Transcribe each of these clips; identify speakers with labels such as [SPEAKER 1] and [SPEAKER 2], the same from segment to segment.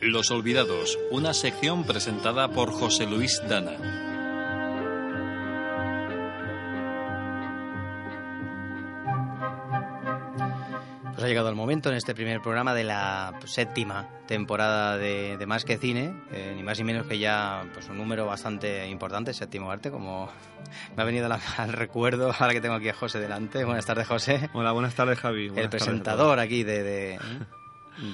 [SPEAKER 1] Los Olvidados, una sección presentada por José Luis Dana.
[SPEAKER 2] Pues ha llegado el momento en este primer programa de la séptima temporada de, Más que Cine, eh, ni más ni menos que ya pues un número bastante importante, séptimo arte, como me ha venido al recuerdo ahora que tengo aquí a José delante. Buenas tardes, José.
[SPEAKER 3] Hola, buenas tardes, Javi.
[SPEAKER 2] el presentador aquí de,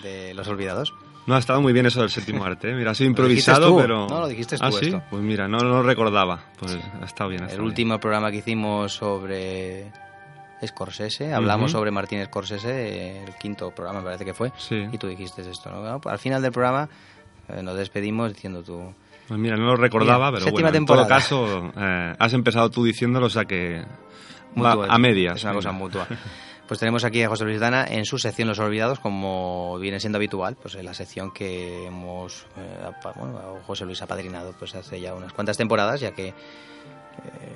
[SPEAKER 2] de, Los Olvidados.
[SPEAKER 3] No, ha estado muy bien eso del séptimo arte. ¿eh? Mira, ha sido improvisado, pero...
[SPEAKER 2] No, lo dijiste tú
[SPEAKER 3] ¿Ah, sí? Pues mira, no, lo recordaba. Pues ha estado bien.
[SPEAKER 2] el último programa que hicimos sobre Scorsese, hablamos sobre Martín Scorsese, el quinto programa me parece que fue, y tú dijiste esto, ¿no? Al final del programa eh, nos despedimos diciendo tú...
[SPEAKER 3] Pues mira, no lo recordaba, pero bueno, en todo caso eh, has empezado tú diciéndolo, o sea que a medias.
[SPEAKER 2] Es una cosa mutua. Pues tenemos aquí a José Luis Dana en su sección Los Olvidados, como viene siendo habitual, pues en la sección que hemos, eh, bueno, José Luis ha padrinado pues hace ya unas cuantas temporadas, ya que eh,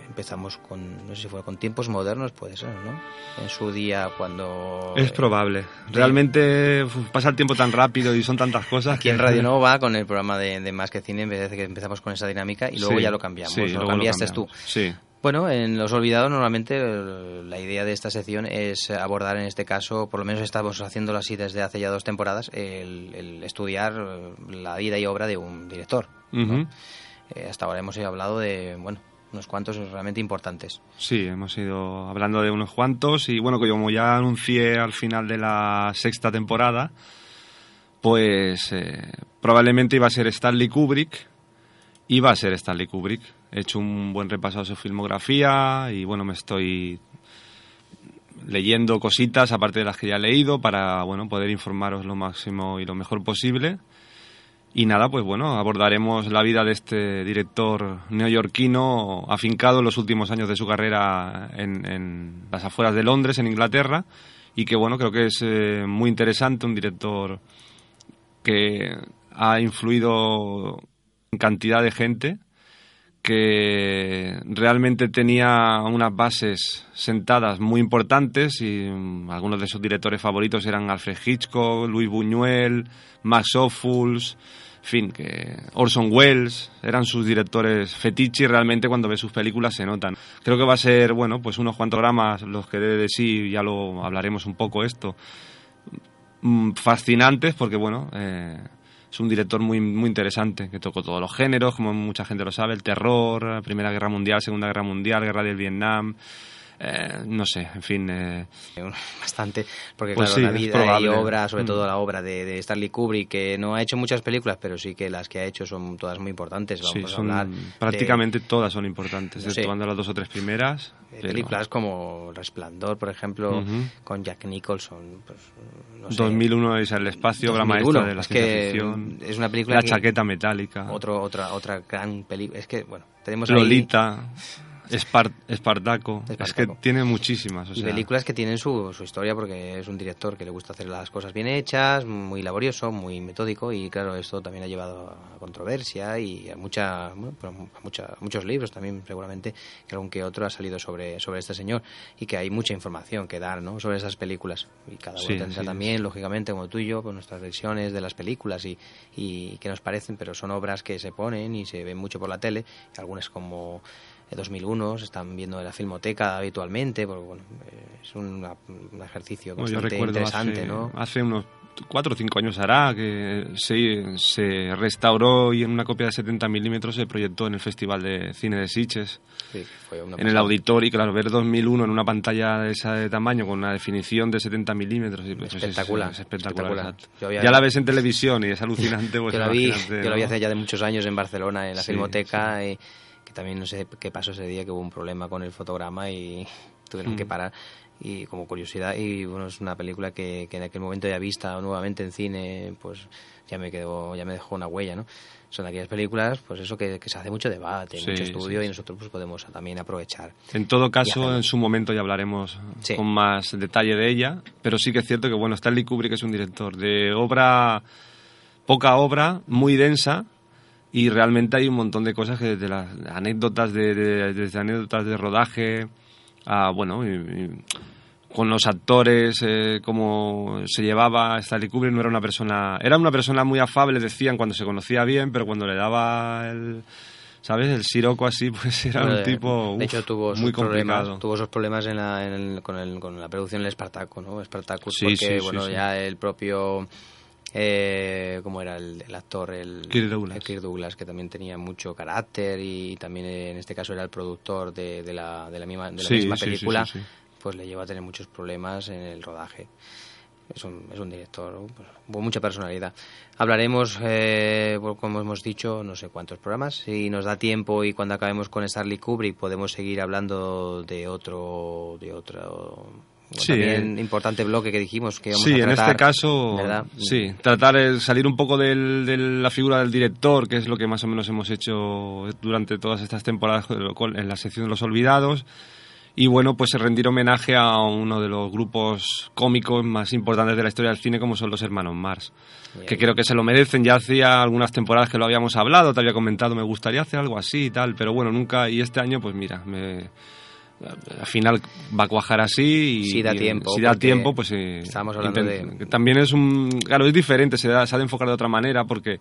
[SPEAKER 2] empezamos con, no sé si fue con tiempos modernos, puede ser, ¿no? En su día cuando...
[SPEAKER 3] Es probable. Realmente pasa el tiempo tan rápido y son tantas cosas.
[SPEAKER 2] Aquí en Radio Nova, con el programa de, Más que Cine, en vez de que empezamos con esa dinámica y luego ya lo cambiamos. lo cambiaste tú.
[SPEAKER 3] Sí.
[SPEAKER 2] Bueno, en Los Olvidados normalmente la idea de esta sección es abordar en este caso, por lo menos estamos haciéndolo así desde hace ya dos temporadas, el, estudiar la vida y obra de un director. Eh, hasta ahora hemos hablado de, bueno, unos cuantos realmente importantes.
[SPEAKER 3] Sí, hemos ido hablando de unos cuantos y bueno, como ya anuncié al final de la sexta temporada, pues eh, probablemente iba a ser Stanley Kubrick, iba a ser Stanley Kubrick. He hecho un buen repaso a su filmografía y bueno, me estoy leyendo cositas aparte de las que ya he leído para bueno poder informaros lo máximo y lo mejor posible. Y nada, pues bueno, abordaremos la vida de este director neoyorquino afincado en los últimos años de su carrera en, las afueras de Londres, en Inglaterra, y que bueno, creo que es eh, muy interesante, un director que ha influido en cantidad de gente, que realmente tenía unas bases sentadas muy importantes y mm, algunos de sus directores favoritos eran Alfred Hitchcock, Luis Buñuel, Max Ophuls, en fin, que Orson Welles eran sus directores fetiche y realmente cuando ves sus películas se notan. Creo que va a ser, bueno, pues unos cuantos dramas los que debe de sí, ya lo hablaremos un poco esto, mm, fascinantes porque, bueno, eh, es un director muy, muy interesante, que tocó todos los géneros, como mucha gente lo sabe, el terror, Primera Guerra Mundial, Segunda Guerra Mundial, Guerra del Vietnam, eh, no sé, en fin. Eh.
[SPEAKER 2] Bastante, porque pues claro, la vida y obra, sobre mm. todo la obra de, Stanley Kubrick, que no ha hecho muchas películas, pero sí que las que ha hecho son todas muy importantes. Vamos
[SPEAKER 3] son,
[SPEAKER 2] a hablar
[SPEAKER 3] prácticamente todas son importantes, no las dos o tres primeras.
[SPEAKER 2] Películas como Resplandor, por ejemplo, con Jack Nicholson. Pues, no
[SPEAKER 3] 2001 es el espacio, obra maestra de la es ciencia ficción.
[SPEAKER 2] Es una película.
[SPEAKER 3] La chaqueta metálica.
[SPEAKER 2] Otro, otra, otra gran película. Es que, bueno, tenemos
[SPEAKER 3] Lolita. Espartaco. Es que tiene muchísimas.
[SPEAKER 2] Y películas que tienen su, su, historia porque es un director que le gusta hacer las cosas bien hechas, muy laborioso, muy metódico y claro, esto también ha llevado a controversia y a, mucha, pues a mucha, muchos libros también seguramente, que algún que otro ha salido sobre, sobre este señor y que hay mucha información que dar ¿no? sobre esas películas. Y cada uno tendrá también, lógicamente, como tú y yo, con nuestras versiones de las películas y, y que nos parecen, pero son obras que se ponen y se ven mucho por la tele, algunas como 2001 se están viendo en la filmoteca habitualmente, porque bueno, es un, ejercicio bastante interesante,
[SPEAKER 3] hace,
[SPEAKER 2] ¿no?
[SPEAKER 3] Hace unos cuatro o cinco años hará que se, se restauró y en una copia de 70 milímetros se proyectó en el Festival de Cine de Sitges. en el auditorio, y claro, ver 2001 en una pantalla de ese tamaño con una definición de 70 milímetros pues
[SPEAKER 2] espectacular,
[SPEAKER 3] es, espectacular. ya la ves en televisión y es alucinante. Pues
[SPEAKER 2] yo, la vi, yo vi hace ya de muchos años en Barcelona, en la filmoteca. Y, que también no sé qué pasó ese día que hubo un problema con el fotograma y tuvieron que parar. Y como curiosidad y bueno es una película que, que en aquel momento ya vista nuevamente en cine pues ya me quedó ya me dejó una huella no son aquellas películas pues eso que, que se hace mucho debate
[SPEAKER 3] Sí,
[SPEAKER 2] mucho estudio
[SPEAKER 3] sí,
[SPEAKER 2] y nosotros pues podemos también aprovechar
[SPEAKER 3] En todo caso, en su momento ya hablaremos
[SPEAKER 2] Sí.
[SPEAKER 3] con más detalle de ella, pero sí que es cierto que bueno, Stanley Kubrick es un director de obra, poca obra, muy densa, y realmente hay un montón de cosas que desde las anécdotas de, de- desde anécdotas de rodaje a bueno y- y con los actores eh, cómo se llevaba Stanley Kubrick no era una persona era una persona muy afable decían cuando se conocía bien pero cuando le daba el sabes el siroco así pues era
[SPEAKER 2] Bueno,
[SPEAKER 3] un
[SPEAKER 2] de-
[SPEAKER 3] tipo
[SPEAKER 2] de
[SPEAKER 3] uf,
[SPEAKER 2] hecho tuvo
[SPEAKER 3] muy
[SPEAKER 2] problemas
[SPEAKER 3] complicado.
[SPEAKER 2] tuvo esos problemas en la, en el- con, el- con la producción del Espartaco no Espartacus
[SPEAKER 3] Sí,
[SPEAKER 2] porque
[SPEAKER 3] sí,
[SPEAKER 2] bueno
[SPEAKER 3] sí.
[SPEAKER 2] ya el propio eh, cómo era el, el actor el
[SPEAKER 3] Kirk Douglas.
[SPEAKER 2] el Kirk Douglas, que también tenía mucho carácter y también eh, en este caso era el productor de, de la, de la misma, de la
[SPEAKER 3] Sí,
[SPEAKER 2] misma
[SPEAKER 3] sí,
[SPEAKER 2] película
[SPEAKER 3] sí,
[SPEAKER 2] pues le lleva a tener muchos problemas en el rodaje es un, es un director. Pues, con mucha personalidad. Hablaremos, eh, como hemos dicho, no sé cuántos programas. Si nos da tiempo y cuando acabemos con Stanley Kubrick podemos seguir hablando de otro, de otro
[SPEAKER 3] Sí,
[SPEAKER 2] también
[SPEAKER 3] eh.
[SPEAKER 2] importante bloque que dijimos que íbamos
[SPEAKER 3] Sí,
[SPEAKER 2] a
[SPEAKER 3] en
[SPEAKER 2] tratar,
[SPEAKER 3] este caso,
[SPEAKER 2] ¿verdad?
[SPEAKER 3] sí, tratar de salir un poco del- de la figura del director, que es lo que más o menos hemos hecho durante todas estas temporadas en la sección de los olvidados. Y bueno, pues rendir homenaje a uno de los grupos cómicos más importantes de la historia del cine, como son los hermanos Mars. Que creo que se lo merecen. Ya hacía algunas temporadas que lo habíamos hablado, te había comentado, me gustaría hacer algo así y tal, pero bueno, nunca. Y este año, pues mira, me, al final va a cuajar así. Y,
[SPEAKER 2] Si da
[SPEAKER 3] y
[SPEAKER 2] tiempo,
[SPEAKER 3] Si da tiempo, pues. eh,
[SPEAKER 2] estábamos hablando de-
[SPEAKER 3] También es un. Claro, es diferente, se, da- se ha de enfocar de otra manera porque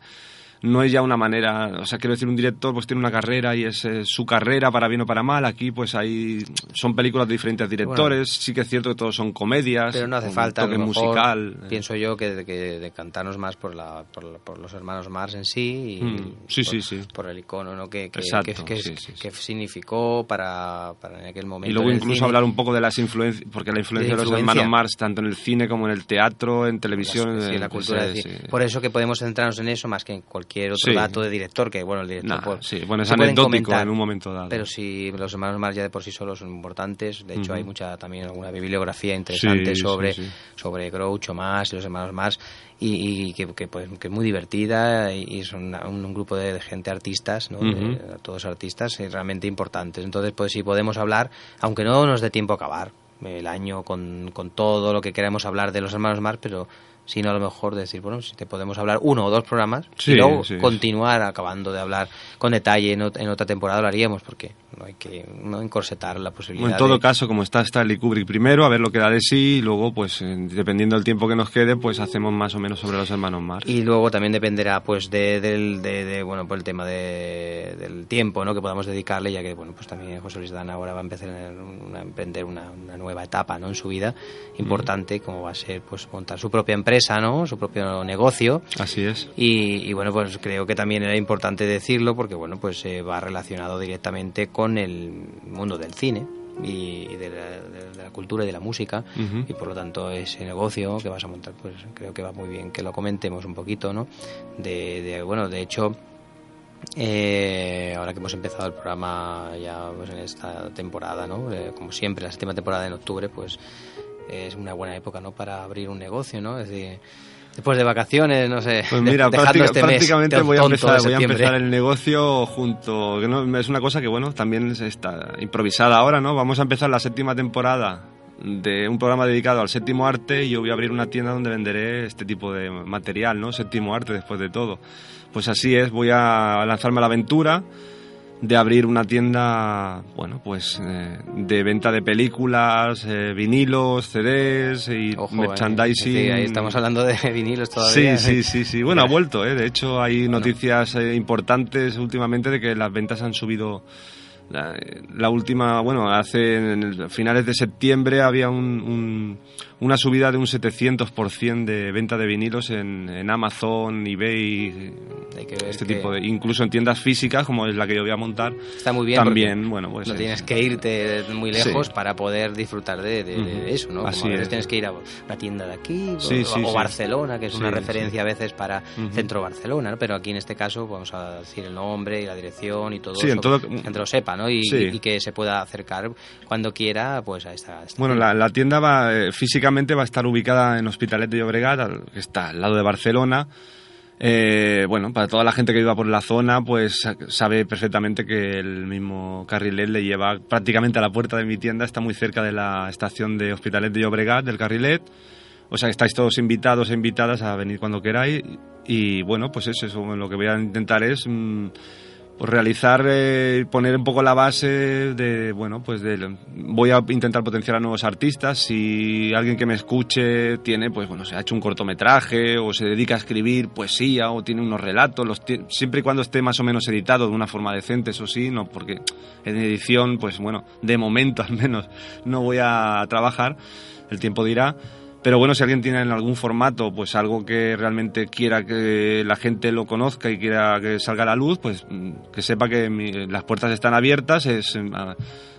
[SPEAKER 3] no es ya una manera, o sea, quiero decir, un director pues tiene una carrera y es eh, su carrera para bien o para mal. Aquí pues hay son películas de diferentes directores, sí que es cierto que todos son comedias,
[SPEAKER 2] Pero no hace falta,
[SPEAKER 3] toque musical. eh.
[SPEAKER 2] Pienso yo que, que decantarnos más por, la, por, la- por los hermanos Mars en sí y
[SPEAKER 3] Mm, sí,
[SPEAKER 2] por,
[SPEAKER 3] sí, sí.
[SPEAKER 2] por el icono ¿no? que, que,
[SPEAKER 3] Exacto,
[SPEAKER 2] que- que-
[SPEAKER 3] sí, sí, sí.
[SPEAKER 2] que significó para, para en aquel momento.
[SPEAKER 3] Y luego
[SPEAKER 2] en
[SPEAKER 3] incluso
[SPEAKER 2] cine.
[SPEAKER 3] hablar un poco de las influencias, porque la influencia de, los hermanos Mars, tanto en el cine como en el teatro, en televisión, eh,
[SPEAKER 2] la cultura cine.
[SPEAKER 3] sí.
[SPEAKER 2] Por eso que podemos centrarnos en eso más que en cualquier otro
[SPEAKER 3] Sí.
[SPEAKER 2] dato de director, que bueno, el director
[SPEAKER 3] Nah,
[SPEAKER 2] pues,
[SPEAKER 3] sí, bueno, es anecdótico
[SPEAKER 2] comentar,
[SPEAKER 3] en un momento dado.
[SPEAKER 2] Pero sí, los hermanos Mars ya de por sí solos son importantes. De hecho, hay mucha también alguna bibliografía interesante
[SPEAKER 3] Sí,
[SPEAKER 2] sobre,
[SPEAKER 3] sí,
[SPEAKER 2] sobre Groucho más y los hermanos Mars y, y que, que, pues, que es muy divertida y, son una- un, un grupo de, de gente artistas, ¿no? De- todos artistas y realmente importantes. Entonces, pues sí podemos hablar, aunque no nos dé tiempo a acabar el año con, con todo lo que queramos hablar de los hermanos Mars, pero sino a lo mejor decir, bueno, si te podemos hablar uno o dos programas
[SPEAKER 3] Sí,
[SPEAKER 2] y luego
[SPEAKER 3] sí.
[SPEAKER 2] continuar acabando de hablar con detalle en, en otra temporada lo haríamos porque no hay que no encorsetar la posibilidad
[SPEAKER 3] en todo
[SPEAKER 2] de-
[SPEAKER 3] caso, como está Stanley Kubrick primero, a ver lo que da de sí, y luego, pues, eh, dependiendo del tiempo que nos quede, pues hacemos más o menos sobre los hermanos Mars.
[SPEAKER 2] y luego también dependerá pues de, del de, de, bueno por el tema de, del tiempo no que podamos dedicarle ya que bueno pues también José Luis Dan ahora va a empezar a emprender una, una nueva etapa no en su vida importante como va a ser pues montar su propia empresa no su propio negocio.
[SPEAKER 3] Así es.
[SPEAKER 2] Y, y, bueno, pues creo que también era importante decirlo porque bueno, pues eh, va relacionado directamente con el mundo del cine y de la, de- la cultura y de la música. Y por lo tanto ese negocio que vas a montar pues creo que va muy bien que lo comentemos un poquito no de, de- bueno de hecho eh, ahora que hemos empezado el programa ya pues, en esta temporada no Eh, como siempre la séptima temporada en octubre pues es una buena época no para abrir un negocio no es decir después de vacaciones no sé
[SPEAKER 3] Pues mira, práctica-
[SPEAKER 2] este
[SPEAKER 3] prácticamente voy a, empezar, voy a empezar el negocio junto... que no- es una cosa que, bueno, también está improvisada ahora, ¿no? Vamos a empezar la séptima temporada de un programa dedicado al séptimo arte y yo voy a abrir una tienda donde venderé este tipo de material, ¿no? Séptimo arte, después de todo. Pues así es, voy a lanzarme a la aventura de abrir una tienda, bueno, pues eh, de venta de películas, eh, vinilos, CDs y
[SPEAKER 2] Ojo, eh,
[SPEAKER 3] merchandising.
[SPEAKER 2] ahí estamos hablando de vinilos todavía
[SPEAKER 3] Sí, sí, sí, sí. Bueno, ha vuelto, ¿eh? De hecho, hay noticias eh, importantes últimamente de que las ventas han subido. La, la última, bueno, hace en el- finales de septiembre había un- un- una subida de un 700% de venta de vinilos en, en Amazon, eBay,
[SPEAKER 2] Hay que ver
[SPEAKER 3] este
[SPEAKER 2] que
[SPEAKER 3] tipo de incluso en tiendas físicas como es la que yo voy a montar
[SPEAKER 2] está muy bien.
[SPEAKER 3] también bueno pues
[SPEAKER 2] no
[SPEAKER 3] es-
[SPEAKER 2] tienes que irte muy lejos
[SPEAKER 3] Sí.
[SPEAKER 2] para poder disfrutar de, de- de
[SPEAKER 3] Ujú.
[SPEAKER 2] eso, ¿no? Como
[SPEAKER 3] Así
[SPEAKER 2] a veces
[SPEAKER 3] es.
[SPEAKER 2] tienes que ir a una tienda de aquí o-
[SPEAKER 3] Sí,
[SPEAKER 2] o,
[SPEAKER 3] sí,
[SPEAKER 2] o
[SPEAKER 3] sí.
[SPEAKER 2] Barcelona, que es una referencia a veces para. Centro Barcelona, ¿no? Pero aquí en este caso vamos a decir el nombre y la dirección y todo
[SPEAKER 3] Sí,
[SPEAKER 2] eso,
[SPEAKER 3] en todo-
[SPEAKER 2] que la gente lo sepa, ¿no? Y,
[SPEAKER 3] Sí.
[SPEAKER 2] y que se pueda acercar cuando quiera pues a esta... a esta
[SPEAKER 3] Bueno, la, la tienda va eh, físicamente va a estar ubicada en Hospitalet de Llobregat, que está al lado de Barcelona. Eh, bueno, para toda la gente que viva por la zona, pues sa- sabe perfectamente que el mismo carrilet le lleva prácticamente a la puerta de mi tienda, está muy cerca de la estación de Hospitalet de Llobregat, del carrilet. O sea, estáis todos invitados e invitadas a venir cuando queráis. Y bueno, pues eso, eso lo que voy a intentar es mm, pues realizar, eh, poner un poco la base de, bueno, pues de, voy a intentar potenciar a nuevos artistas. Si alguien que me escuche tiene, pues bueno, se ha hecho un cortometraje o se dedica a escribir poesía o tiene unos relatos, los siempre y cuando esté más o menos editado de una forma decente, eso sí, no porque en edición, pues bueno, de momento al menos no voy a trabajar, el tiempo dirá. Pero bueno, si alguien tiene en algún formato pues algo que realmente quiera que la gente lo conozca y quiera que salga a la luz, pues mm, que sepa que mi- las puertas están abiertas, es eh,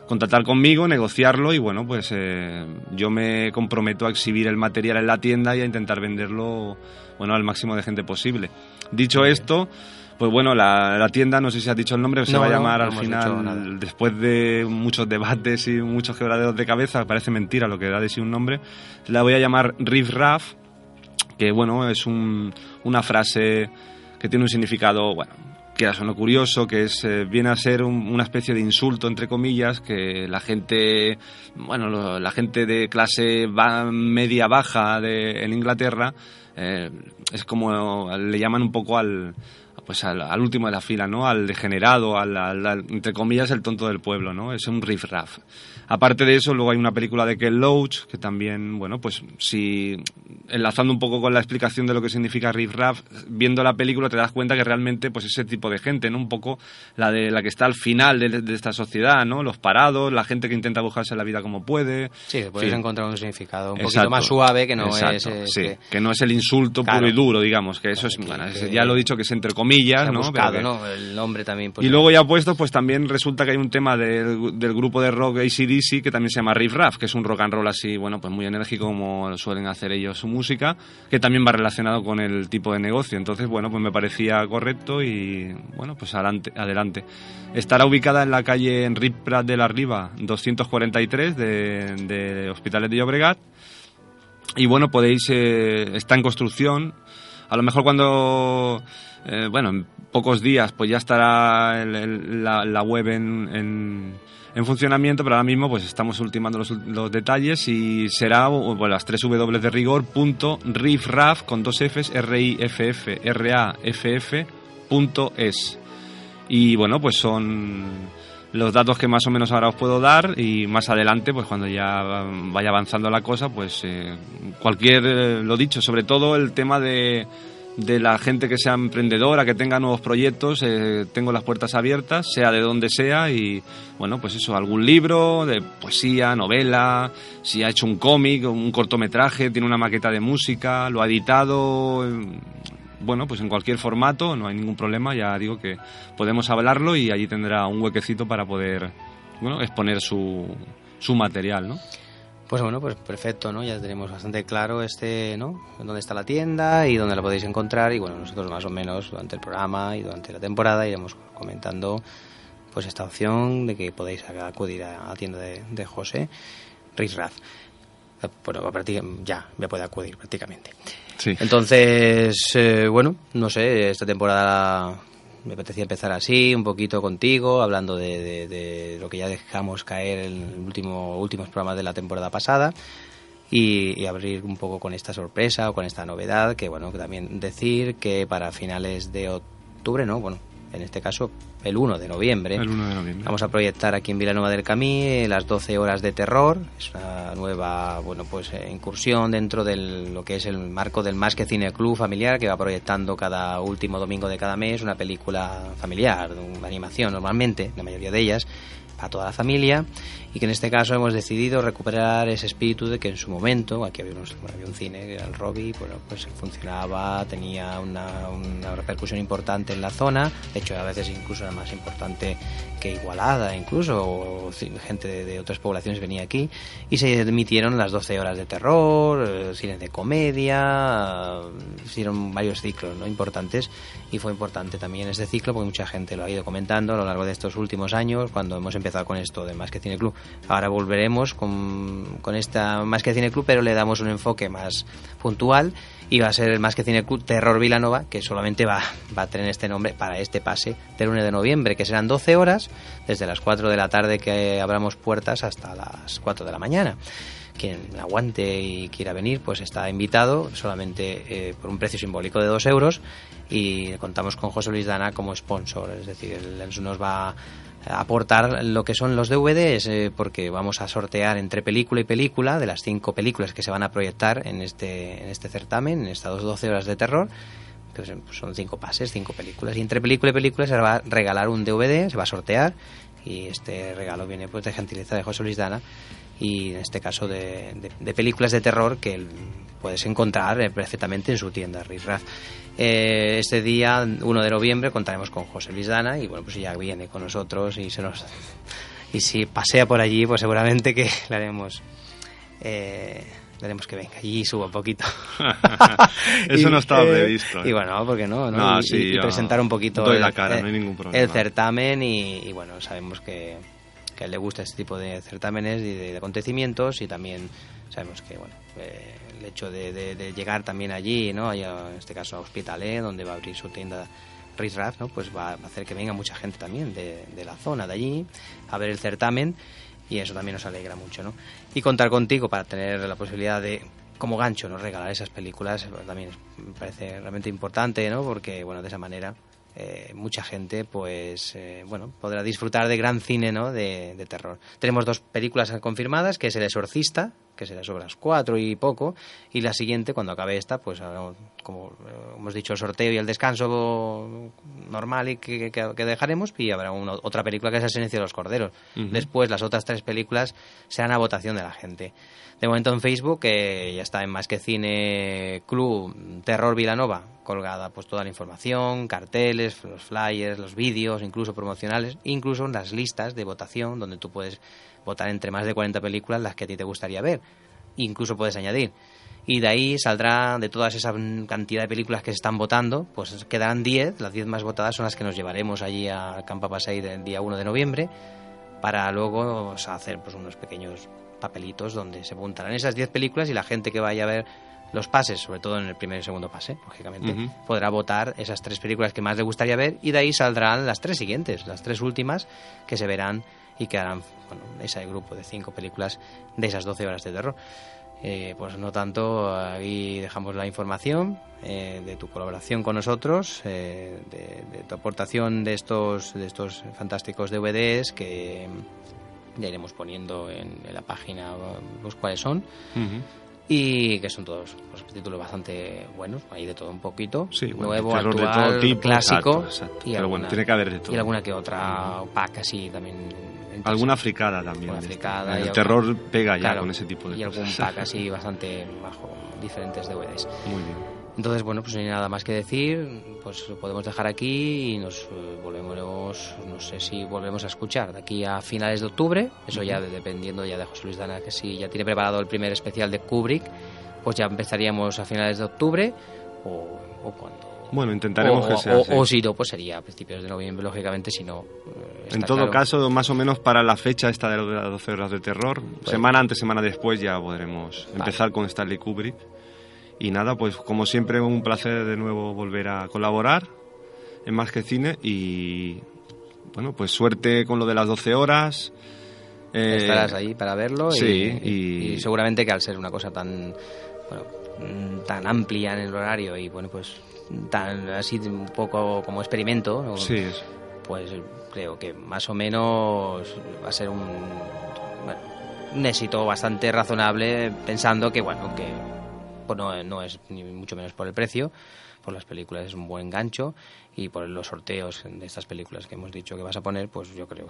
[SPEAKER 3] contactar conmigo, negociarlo y bueno, pues eh, yo me comprometo a exhibir el material en la tienda y a intentar venderlo bueno al máximo de gente posible. Dicho esto, pues bueno, la, la tienda, no sé si has dicho el nombre, se
[SPEAKER 2] No,
[SPEAKER 3] va a llamar
[SPEAKER 2] no
[SPEAKER 3] al final, después de muchos debates y muchos quebraderos de cabeza, parece mentira lo que da de sí un nombre, la voy a llamar Riff Raff, que bueno, es un- una frase que tiene un significado, bueno, quieras o no curioso, que es, eh, viene a ser un- una especie de insulto, entre comillas, que la gente, bueno, lo- la gente de clase ba- media-baja de, en Inglaterra, eh, es como le llaman un poco al, pues al, al último de la fila, ¿no? Al degenerado, al, al- al- entre comillas, el tonto del pueblo, ¿no? Es un riff raff. Aparte de eso, luego hay una película de Ken Loach, que también, bueno, pues si enlazando un poco con la explicación de lo que significa riff raff, viendo la película te das cuenta que realmente, pues ese tipo de gente, ¿no? Un poco la de la que está al final de, de esta sociedad, ¿no? Los parados, la gente que intenta buscarse la vida como puede.
[SPEAKER 2] Sí, puedes
[SPEAKER 3] Sí.
[SPEAKER 2] encontrar un significado un poquito
[SPEAKER 3] Exacto.
[SPEAKER 2] más suave que no
[SPEAKER 3] Exacto,
[SPEAKER 2] es... eh,
[SPEAKER 3] sí,
[SPEAKER 2] que-
[SPEAKER 3] que no es el insulto
[SPEAKER 2] Claro.
[SPEAKER 3] puro y duro, digamos, que eso es,
[SPEAKER 2] que-
[SPEAKER 3] bueno,
[SPEAKER 2] que-
[SPEAKER 3] ya lo he dicho que es entre comillas,
[SPEAKER 2] se ha
[SPEAKER 3] ¿no?
[SPEAKER 2] buscado,
[SPEAKER 3] Pero que-
[SPEAKER 2] ¿no? El nombre también... pues,
[SPEAKER 3] y luego ya puestos, pues también resulta que hay un tema del, del grupo de rock ACDC que también se llama Riff Raff, que es un rock and roll así, bueno, pues muy enérgico como suelen hacer ellos su música, que también va relacionado con el tipo de negocio. Entonces, bueno, pues me parecía correcto y, bueno, pues adelante. adelante. Estará ubicada en la calle Enric Prat de la Riva, 243 de, de Hospitales de Llobregat. Y bueno, podéis, eh, está en construcción. A lo mejor cuando, eh, bueno, en pocos días, pues ya estará la, web en, en, en funcionamiento, pero ahora mismo pues estamos ultimando los, los detalles y será las tres W de rigor punto con dos Fs, R I F F R A F F punto es. Y bueno, pues son los datos que más o menos ahora os puedo dar y más adelante, pues cuando ya vaya avanzando la cosa, pues eh, cualquier, eh, lo dicho, sobre todo el tema de, de la gente que sea emprendedora, que tenga nuevos proyectos, eh, tengo las puertas abiertas, sea de donde sea y bueno, pues eso, algún libro de poesía, novela, si ha hecho un cómic, un cortometraje, tiene una maqueta de música, lo ha editado, bueno, pues en cualquier formato, no hay ningún problema, ya digo que podemos hablarlo y allí tendrá un huequecito para poder, bueno, exponer su, su material, ¿no?
[SPEAKER 2] Pues bueno, pues perfecto, ¿no? Ya tenemos bastante claro este, ¿no? Dónde está la tienda y dónde la podéis encontrar y bueno, nosotros más o menos durante el programa y durante la temporada iremos comentando pues esta opción de que podéis acudir a la tienda de, de José Rizraz. Bueno, ya, ya puede acudir prácticamente.
[SPEAKER 3] Sí.
[SPEAKER 2] Entonces, eh, bueno, no sé, esta temporada me apetecía empezar así, un poquito contigo, hablando de, de- de lo que ya dejamos caer en el último, últimos programas de la temporada pasada y, y abrir un poco con esta sorpresa o con esta novedad, que bueno, también decir que para finales de octubre, ¿no? Bueno, en este caso el 1 de noviembre.
[SPEAKER 3] El 1 de noviembre.
[SPEAKER 2] Vamos a proyectar aquí en Vilanova del Camí eh, las 12 horas de terror. Es una nueva, bueno, pues eh, incursión dentro de lo que es el marco del Más que Cine Club familiar que va proyectando cada último domingo de cada mes una película familiar, una animación normalmente, la mayoría de ellas. Para toda la familia y que en este caso hemos decidido recuperar ese espíritu de que en su momento, aquí había, unos, había un cine, el Robbie, bueno, pues funcionaba, tenía una, repercusión importante en la zona, de hecho a veces incluso era más importante que Igualada, incluso, gente de, otras poblaciones venía aquí, y se emitieron las 12 horas de terror, eh, cines de comedia, hicieron varios ciclos ¿no? importantes, y fue importante también ese ciclo porque mucha gente lo ha ido comentando a lo largo de estos últimos años, cuando hemos empezado con esto de Más que Cine Club. Ahora volveremos con, con esta Más que Cine Club, pero le damos un enfoque más puntual y va a ser el Más que Cine Club Terror Vilanova, que solamente va, va a tener este nombre para este pase del 1 de noviembre, que serán 12 horas, desde las 4 de la tarde que abramos puertas hasta las 4 de la mañana quien aguante y quiera venir, pues está invitado solamente eh, por un precio simbólico de 2 euros y contamos con José Luis Dana como sponsor, es decir, él nos va aportar lo que son los DVDs eh, porque vamos a sortear entre película y película de las cinco películas que se van a proyectar en este, en este certamen, en estas 12 horas de terror pues, son cinco pases, cinco películas. Y entre película y película se va a regalar un DVD, se va a sortear y este regalo viene pues de gentileza de José Luis Dana y en este caso de, películas de terror que puedes encontrar eh, perfectamente en su tienda Rizraz. Eh, este día, 1 de noviembre, contaremos con José Luis Dana y bueno, pues ya viene con nosotros y se nos y si pasea por allí, pues seguramente que le haremos eh, veremos que venga y suba un poquito.
[SPEAKER 3] Eso no estaba previsto.
[SPEAKER 2] Y bueno, porque no, no, y, presentar un poquito
[SPEAKER 3] el, la cara, no hay ningún problema.
[SPEAKER 2] el certamen y bueno, sabemos que que a él le gusta este tipo de certámenes y de, acontecimientos y también sabemos que bueno eh, el hecho de, llegar también allí no en este caso a Hospitalet donde va a abrir su tienda Rizraf, ¿no? pues va a hacer que venga mucha gente también de, la zona de allí a ver el certamen y eso también nos alegra mucho no y contar contigo para tener la posibilidad de como gancho no regalar esas películas pues, también me parece realmente importante no porque bueno de esa manera eh, mucha gente pues eh, bueno podrá disfrutar de gran cine ¿no? de, terror tenemos dos películas confirmadas que es el exorcista que será sobre las cuatro y poco y la siguiente cuando acabe esta pues como eh, hemos dicho el sorteo y el descanso normal y que, dejaremos y habrá otra película que es el silencio de los corderos. Después las otras tres películas serán a votación de la gente. De momento en Facebook, que ya está en Más que Cine Club Terror Vilanova, colgada pues toda la información, carteles, los flyers, los vídeos, incluso promocionales, incluso las listas de votación donde tú puedes votar entre más de 40 películas las que a ti te gustaría ver. Incluso puedes añadir. Y de ahí saldrá, de todas esa cantidad de películas que se están votando, pues quedarán 10, las 10 más votadas son las que nos llevaremos allí al Campa Pasei del día 1 de noviembre, para luego hacer pues, unos pequeños papelitos donde se apuntarán esas 10 películas y la gente que vaya a ver los pases, sobre todo en el primer y segundo pase, lógicamente, podrá votar esas tres películas que más le gustaría ver y de ahí saldrán las tres siguientes, las tres últimas que se verán y que harán bueno, ese grupo de cinco películas de esas 12 horas de terror. Eh, pues no tanto, ahí dejamos la información eh, de tu colaboración con nosotros, eh, de, tu aportación de estos, de estos fantásticos DVDs que ya iremos poniendo en, la página los cuáles son. Y que son todos pues, títulos bastante buenos, hay de todo un poquito. nuevo, actual, clásico.
[SPEAKER 3] Y Pero bueno, tiene que haber de todo.
[SPEAKER 2] Y alguna que otra pack así también.
[SPEAKER 3] Alguna fricada también.
[SPEAKER 2] Fricada
[SPEAKER 3] el terror pega ya con ese tipo de
[SPEAKER 2] y cosas. Y algún pack así bastante bajo, diferentes DVDs.
[SPEAKER 3] Muy bien.
[SPEAKER 2] Entonces, bueno, pues no hay nada más que decir, pues lo podemos dejar aquí y nos volvemos, no sé si volvemos a escuchar de aquí a finales de octubre, eso ya dependiendo ya de José Luis Dana, que si ya tiene preparado el primer especial de Kubrick, pues ya empezaríamos a finales de octubre o, cuando...
[SPEAKER 3] Bueno, intentaremos que sea.
[SPEAKER 2] O, si no, pues sería a principios de noviembre, lógicamente, si no.
[SPEAKER 3] Eh, en todo caso, más o menos para la fecha esta de las 12 horas de terror, pues semana antes, semana después, ya podremos empezar con Stanley Kubrick. Y nada, pues como siempre un placer de nuevo volver a colaborar en Más que Cine y bueno, pues suerte con lo de las 12 horas.
[SPEAKER 2] Eh, Estarás ahí para verlo
[SPEAKER 3] sí,
[SPEAKER 2] y, seguramente que al ser una cosa tan bueno, tan amplia en el horario y bueno pues tan así un poco como experimento
[SPEAKER 3] sí,
[SPEAKER 2] pues creo que más o menos va a ser un, un éxito bastante razonable pensando que bueno que pues no, no es ni mucho menos por el precio, con las películas es un buen gancho y por los sorteos de estas películas que hemos dicho que vas a poner, pues yo creo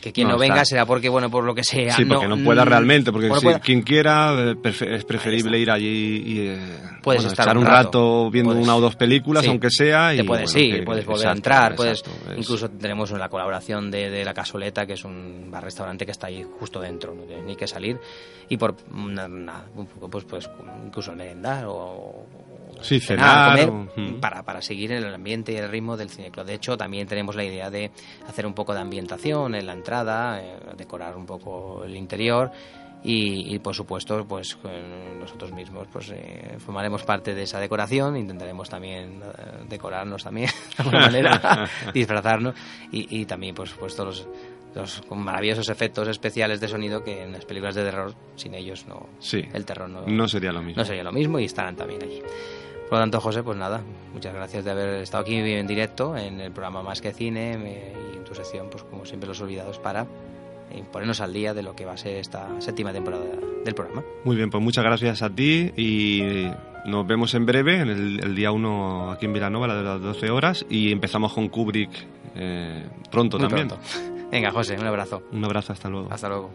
[SPEAKER 2] que quien no, venga será porque, bueno, por lo que sea.
[SPEAKER 3] Sí, porque no, pueda mm, realmente, porque si quien quiera eh, es preferible ir allí y eh,
[SPEAKER 2] puedes estar
[SPEAKER 3] un rato, viendo una o dos películas, aunque sea. Y,
[SPEAKER 2] puedes, sí, puedes volver a entrar, puedes, incluso tenemos la colaboración de, La Casoleta, que es un bar-restaurante que está ahí justo dentro, no tienes ni que salir, y por nada, pues, pues incluso merendar o
[SPEAKER 3] sí, cenar,
[SPEAKER 2] comer, para, para seguir en el ambiente y el ritmo del cineclub. De hecho, también tenemos la idea de hacer un poco de ambientación en la entrada, eh, decorar un poco el interior y, por supuesto pues nosotros mismos pues eh, formaremos parte de esa decoración intentaremos también eh, decorarnos también de alguna manera disfrazarnos y, y, también por supuesto los los maravillosos efectos especiales de sonido que en las películas de terror sin ellos no
[SPEAKER 3] sí,
[SPEAKER 2] el terror no,
[SPEAKER 3] no sería lo mismo.
[SPEAKER 2] no sería lo mismo y estarán también allí por lo tanto, José, pues nada, muchas gracias de haber estado aquí en directo en el programa Más que Cine y en tu sección, pues como siempre, los olvidados para eh, ponernos al día de lo que va a ser esta séptima temporada del programa.
[SPEAKER 3] Muy bien, pues muchas gracias a ti y nos vemos en breve, en el, día 1 aquí en Vilanova, a las 12 horas, y empezamos con Kubrick eh, pronto también.
[SPEAKER 2] Venga, José, un abrazo.
[SPEAKER 3] Un abrazo, hasta luego.
[SPEAKER 2] Hasta luego.